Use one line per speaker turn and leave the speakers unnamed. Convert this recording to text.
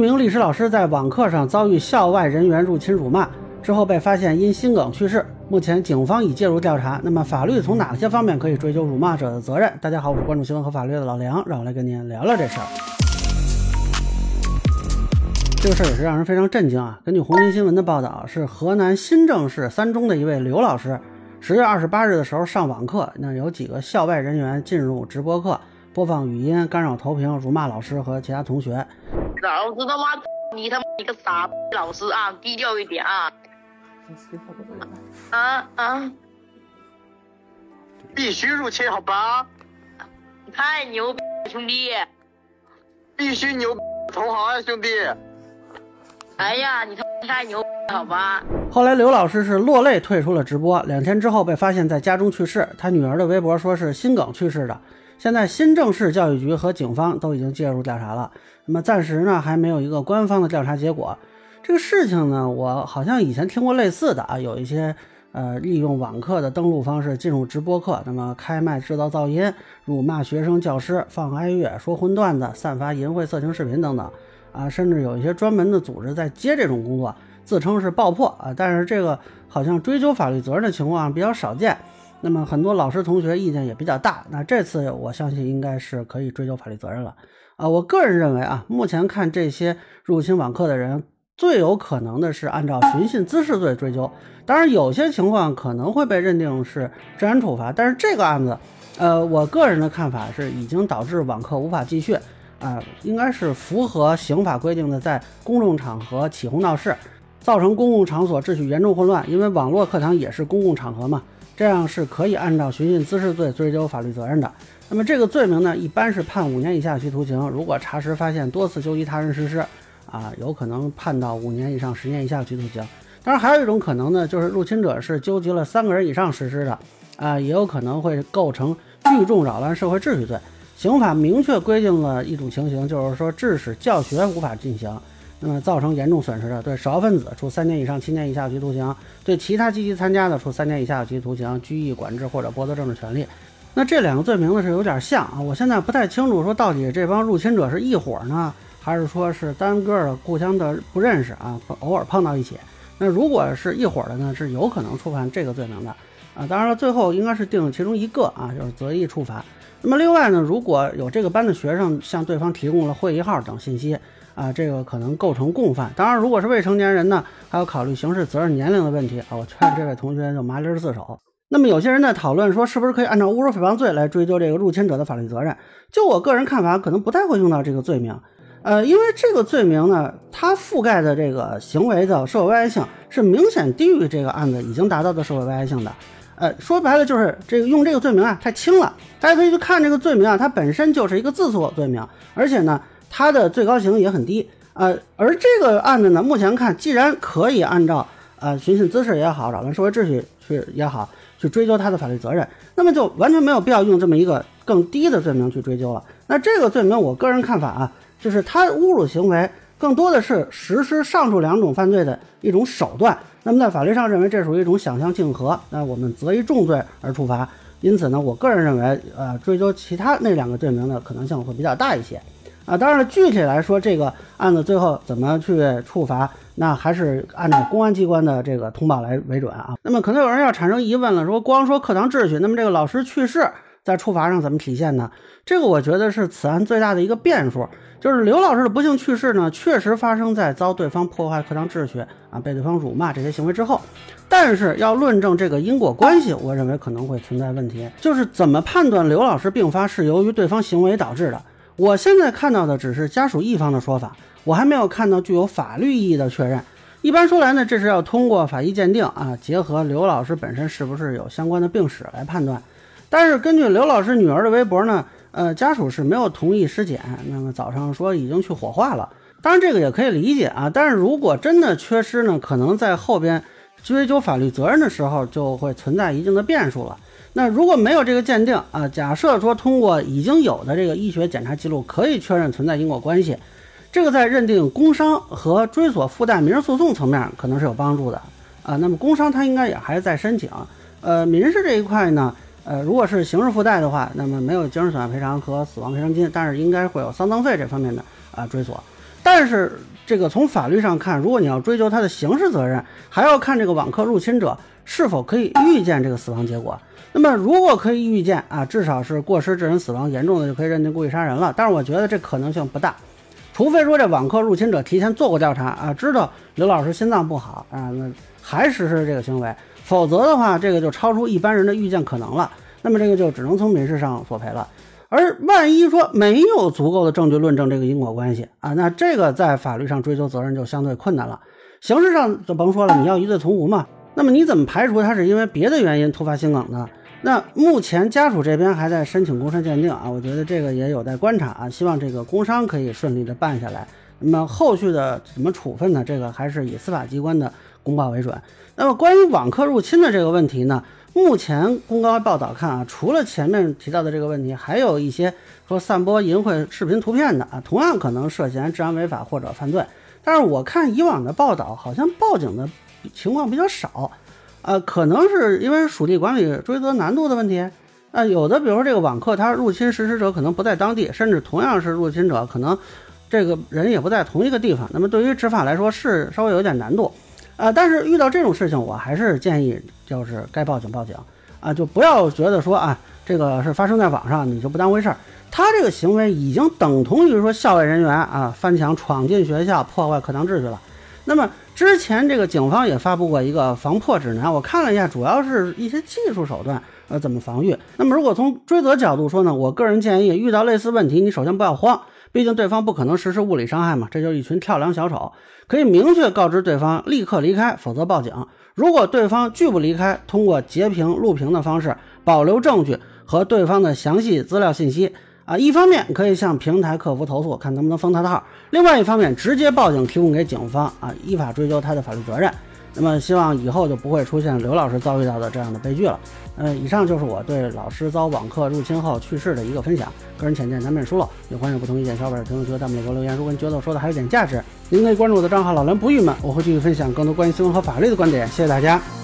一名历史老师在网课上遭遇校外人员入侵辱骂之后，被发现因心梗去世。目前警方已介入调查。那么法律从哪些方面可以追究辱骂者的责任？大家好，我是关注新闻和法律的老梁，让我来跟您聊聊这事儿。这个事儿也是让人非常震惊啊！根据红星新闻的报道，是河南新郑市三中的一位刘老师，十月二十八日的时候上网课，那有几个校外人员进入直播课，播放语音，干扰投屏，辱骂老师和其他同学。
老子他妈，你他妈你个傻逼老师啊，低调一点啊！啊啊！
必须入侵，好吧？
太牛逼，兄弟！
必须牛，同行啊，兄弟！
哎呀，你他妈太牛，好吧？
后来刘老师是落泪退出了直播，两天之后被发现在家中去世。他女儿的微博说是心梗去世的。现在新郑市教育局和警方都已经介入调查了，那么暂时呢还没有一个官方的调查结果。这个事情呢，我好像以前听过类似的啊，有一些呃利用网课的登录方式进入直播课，那么开麦制造噪音，辱骂学生、教师，放哀乐、说荤段子、散发淫秽色情视频等等啊，甚至有一些专门的组织在接这种工作，自称是爆破啊，但是这个好像追究法律责任的情况比较少见。那么很多老师同学意见也比较大，那这次我相信应该是可以追究法律责任了啊！我个人认为啊，目前看这些入侵网课的人，最有可能的是按照寻衅滋事罪追究。当然，有些情况可能会被认定是治安处罚，但是这个案子，呃，我个人的看法是已经导致网课无法继续啊，应该是符合刑法规定的，在公众场合起哄闹事，造成公共场所秩序严重混乱，因为网络课堂也是公共场合嘛。这样是可以按照寻衅滋事罪追究法律责任的。那么这个罪名呢，一般是判五年以下有期徒刑。如果查实发现多次纠集他人实施，啊，有可能判到五年以上十年以下有期徒刑。当然，还有一种可能呢，就是入侵者是纠集了三个人以上实施的，啊，也有可能会构成聚众扰乱社会秩序罪。刑法明确规定了一种情形，就是说致使教学无法进行。那么造成严重损失的，对首要分子处三年以上七年以下有期徒刑；对其他积极参加的，处三年以下有期徒刑、拘役、管制或者剥夺政治权利。那这两个罪名呢是有点像啊，我现在不太清楚，说到底这帮入侵者是一伙呢，还是说是单个的互相的不认识啊，偶尔碰到一起。那如果是一伙的呢，是有可能触犯这个罪名的啊。当然了，最后应该是定其中一个啊，就是择一处罚。那么另外呢，如果有这个班的学生向对方提供了会议号等信息。啊，这个可能构成共犯。当然，如果是未成年人呢，还要考虑刑事责任年龄的问题啊。我劝这位同学就麻利自首。那么，有些人在讨论说，是不是可以按照侮辱诽谤罪来追究这个入侵者的法律责任？就我个人看法，可能不太会用到这个罪名。呃，因为这个罪名呢，它覆盖的这个行为的社会危害性是明显低于这个案子已经达到的社会危害性的。呃，说白了就是这个用这个罪名啊太轻了。大家可以去看这个罪名啊，它本身就是一个自诉罪名，而且呢。他的最高刑也很低，呃，而这个案子呢，目前看，既然可以按照呃寻衅滋事也好，扰乱社会秩序去也好，去追究他的法律责任，那么就完全没有必要用这么一个更低的罪名去追究了。那这个罪名，我个人看法啊，就是他侮辱行为更多的是实施上述两种犯罪的一种手段。那么在法律上认为这属于一种想象竞合，那我们择一重罪而处罚。因此呢，我个人认为，呃，追究其他那两个罪名的可能性会比较大一些。啊，当然了，具体来说，这个案子最后怎么去处罚，那还是按照公安机关的这个通报来为准啊。那么可能有人要产生疑问了，说光说课堂秩序，那么这个老师去世在处罚上怎么体现呢？这个我觉得是此案最大的一个变数，就是刘老师的不幸去世呢，确实发生在遭对方破坏课堂秩序啊，被对方辱骂这些行为之后，但是要论证这个因果关系，我认为可能会存在问题，就是怎么判断刘老师病发是由于对方行为导致的。我现在看到的只是家属一方的说法，我还没有看到具有法律意义的确认。一般说来呢，这是要通过法医鉴定啊，结合刘老师本身是不是有相关的病史来判断。但是根据刘老师女儿的微博呢，呃，家属是没有同意尸检，那么早上说已经去火化了。当然这个也可以理解啊，但是如果真的缺失呢，可能在后边追究法律责任的时候就会存在一定的变数了。那如果没有这个鉴定啊，假设说通过已经有的这个医学检查记录可以确认存在因果关系，这个在认定工伤和追索附带民事诉讼层面可能是有帮助的啊。那么工伤他应该也还在申请，呃，民事这一块呢，呃，如果是刑事附带的话，那么没有精神损害赔偿和死亡赔偿金，但是应该会有丧葬费这方面的啊追索。但是这个从法律上看，如果你要追究他的刑事责任，还要看这个网课入侵者是否可以预见这个死亡结果。那么如果可以预见啊，至少是过失致人死亡，严重的就可以认定故意杀人了。但是我觉得这可能性不大，除非说这网课入侵者提前做过调查啊，知道刘老师心脏不好啊，那还实施这个行为，否则的话，这个就超出一般人的预见可能了。那么这个就只能从民事上索赔了。而万一说没有足够的证据论证这个因果关系啊，那这个在法律上追究责任就相对困难了。刑事上就甭说了，你要疑罪从无嘛。那么你怎么排除他是因为别的原因突发心梗呢？那目前家属这边还在申请工伤鉴定啊，我觉得这个也有待观察啊。希望这个工伤可以顺利的办下来。那么后续的怎么处分呢？这个还是以司法机关的公报为准。那么关于网课入侵的这个问题呢？目前公开报道看啊，除了前面提到的这个问题，还有一些说散播淫秽视频图片的啊，同样可能涉嫌治安违法或者犯罪。但是我看以往的报道，好像报警的情况比较少，呃，可能是因为属地管理追责难度的问题。啊，有的比如说这个网课，他入侵实施者可能不在当地，甚至同样是入侵者，可能这个人也不在同一个地方。那么对于执法来说是稍微有点难度。啊，但是遇到这种事情，我还是建议就是该报警报警啊，就不要觉得说啊，这个是发生在网上，你就不当回事儿。他这个行为已经等同于说校外人员啊翻墙闯进学校破坏课堂秩序了。那么之前这个警方也发布过一个防破指南，我看了一下，主要是一些技术手段呃怎么防御。那么如果从追责角度说呢，我个人建议遇到类似问题，你首先不要慌。毕竟对方不可能实施物理伤害嘛，这就是一群跳梁小丑，可以明确告知对方立刻离开，否则报警。如果对方拒不离开，通过截屏、录屏的方式保留证据和对方的详细资料信息啊，一方面可以向平台客服投诉，看能不能封他的号；另外一方面直接报警，提供给警方啊，依法追究他的法律责任。那么希望以后就不会出现刘老师遭遇到的这样的悲剧了。呃，以上就是我对老师遭网课入侵后去世的一个分享，个人浅见难免疏漏，也欢迎不同意见小伙伴评论区、弹幕里给我留言。如果你觉得我说的还有点价值，您可以关注我的账号“老梁不郁闷”，我会继续分享更多关于新闻和法律的观点。谢谢大家。